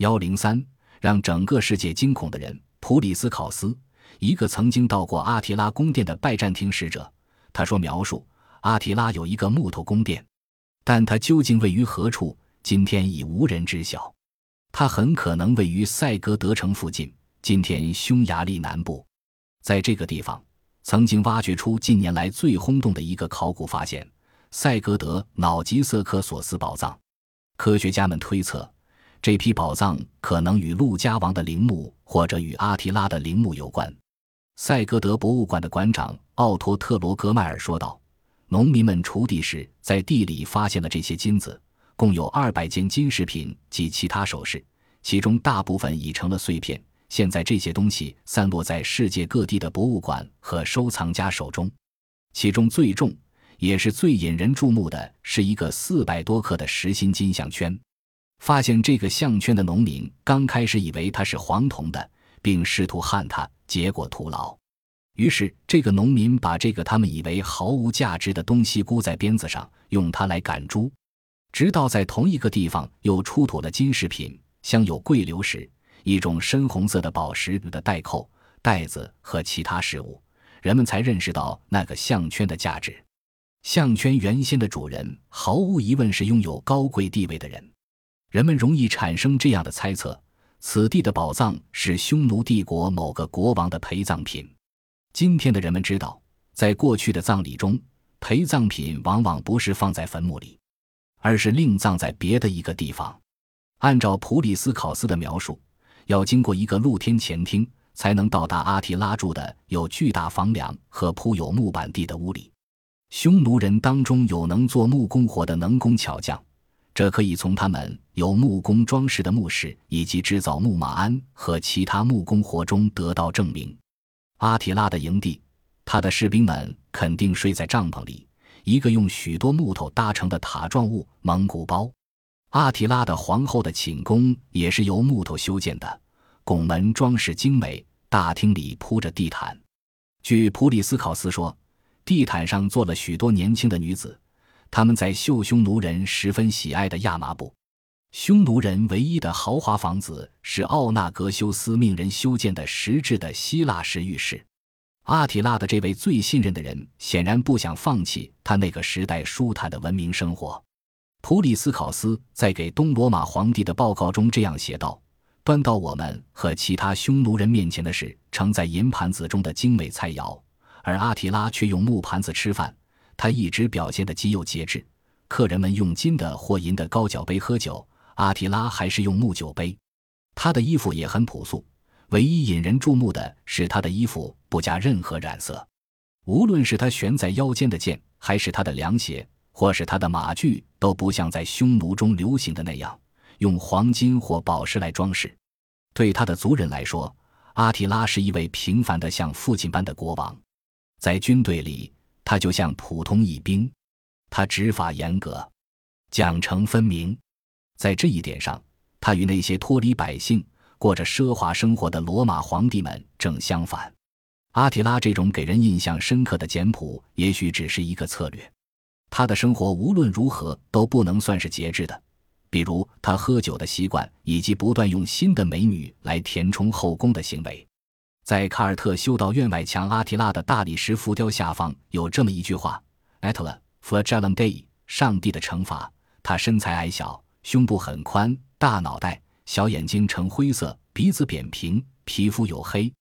幺零三，让整个世界惊恐的人——普里斯考斯，一个曾经到过阿提拉宫殿的拜占庭使者。他说：“描述阿提拉有一个木头宫殿，但它究竟位于何处，今天已无人知晓。它很可能位于塞格德城附近，今天匈牙利南部。在这个地方，曾经挖掘出近年来最轰动的一个考古发现——塞格德瑙吉瑟克索斯宝藏。科学家们推测。”这批宝藏可能与陆家王的陵墓或者与阿提拉的陵墓有关。塞格德博物馆的馆长奥托特罗格迈尔说道：“农民们锄地时在地里发现了这些金子，共有二百件金饰品及其他首饰，其中大部分已成了碎片。现在这些东西散落在世界各地的博物馆和收藏家手中。其中最重也是最引人注目的是一个四百多克的实心金项圈。”发现这个项圈的农民刚开始以为它是黄铜的，并试图焊它，结果徒劳。于是，这个农民把这个他们以为毫无价值的东西箍在鞭子上，用它来赶猪。直到在同一个地方又出土了金饰品，镶有贵流石、一种深红色的宝石的带扣、袋子和其他饰物，人们才认识到那个项圈的价值。项圈原先的主人毫无疑问是拥有高贵地位的人。人们容易产生这样的猜测：此地的宝藏是匈奴帝国某个国王的陪葬品。今天的人们知道，在过去的葬礼中，陪葬品往往不是放在坟墓里，而是另葬在别的一个地方。按照普里斯考斯的描述，要经过一个露天前厅，才能到达阿提拉住的有巨大房梁和铺有木板地的屋里。匈奴人当中有能做木工活的能工巧匠。这可以从他们有木工装饰的墓室以及制造木马鞍和其他木工活中得到证明。阿提拉的营地，他的士兵们肯定睡在帐篷里，一个用许多木头搭成的塔状物——蒙古包。阿提拉的皇后的寝宫也是由木头修建的，拱门装饰精美，大厅里铺着地毯。据普里斯考斯说，地毯上坐了许多年轻的女子。他们在绣匈奴人十分喜爱的亚麻布。匈奴人唯一的豪华房子是奥纳格修斯命人修建的石质的希腊式浴室。阿提拉的这位最信任的人显然不想放弃他那个时代舒坦的文明生活。普里斯考斯在给东罗马皇帝的报告中这样写道：“端到我们和其他匈奴人面前的是盛在银盘子中的精美菜肴，而阿提拉却用木盘子吃饭。”他一直表现得极有节制，客人们用金的或银的高脚杯喝酒，阿提拉还是用木酒杯。他的衣服也很朴素，唯一引人注目的是他的衣服不加任何染色。无论是他悬在腰间的剑，还是他的凉鞋，或是他的马具，都不像在匈奴中流行的那样用黄金或宝石来装饰。对他的族人来说，阿提拉是一位平凡的像父亲般的国王，在军队里。他就像普通一兵，他执法严格，奖惩分明。在这一点上，他与那些脱离百姓、过着奢华生活的罗马皇帝们正相反。阿提拉这种给人印象深刻的简朴，也许只是一个策略。他的生活无论如何都不能算是节制的，比如他喝酒的习惯，以及不断用新的美女来填充后宫的行为。在卡尔特修道院外墙阿提拉的大理石浮雕下方有这么一句话：“Atla flagellum Dei，上帝的惩罚。”他身材矮小，胸部很宽，大脑袋，小眼睛呈灰色，鼻子扁平，皮肤黝黑。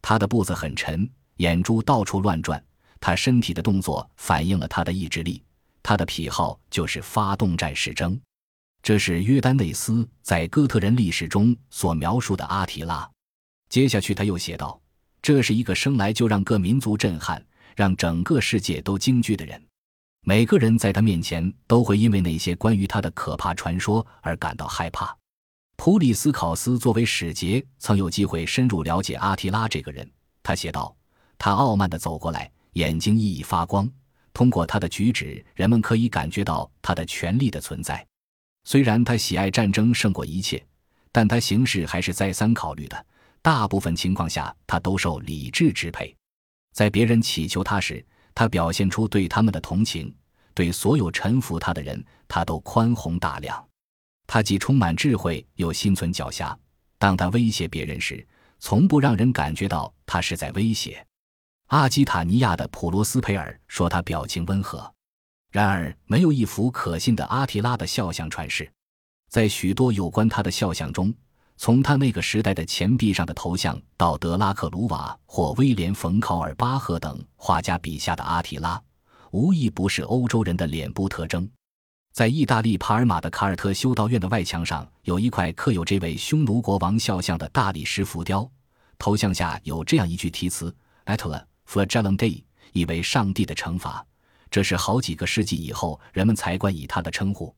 他的步子很沉，眼珠到处乱转。他身体的动作反映了他的意志力。他的癖好就是发动战士争。这是约丹内斯在哥特人历史中所描述的阿提拉。接下去，他又写道：“这是一个生来就让各民族震撼、让整个世界都惊惧的人。每个人在他面前都会因为那些关于他的可怕传说而感到害怕。”普里斯考斯作为使节，曾有机会深入了解阿提拉这个人。他写道：“他傲慢地走过来，眼睛熠熠发光。通过他的举止，人们可以感觉到他的权力的存在。虽然他喜爱战争胜过一切，但他行事还是再三考虑的。”大部分情况下，他都受理智支配。在别人乞求他时，他表现出对他们的同情；对所有臣服他的人，他都宽宏大量。他既充满智慧，又心存狡黠。当他威胁别人时，从不让人感觉到他是在威胁。阿基塔尼亚的普罗斯培尔说他表情温和，然而没有一幅可信的阿提拉的肖像传世。在许多有关他的肖像中，从他那个时代的钱币上的头像到德拉克鲁瓦或威廉·冯·考尔巴赫等画家笔下的阿提拉，无一不是欧洲人的脸部特征。在意大利帕尔马的卡尔特修道院的外墙上，有一块刻有这位匈奴国王肖像的大理石浮雕，头像下有这样一句题词：“Atla flagellum Dei”，意为“上帝的惩罚”。这是好几个世纪以后人们才冠以他的称呼。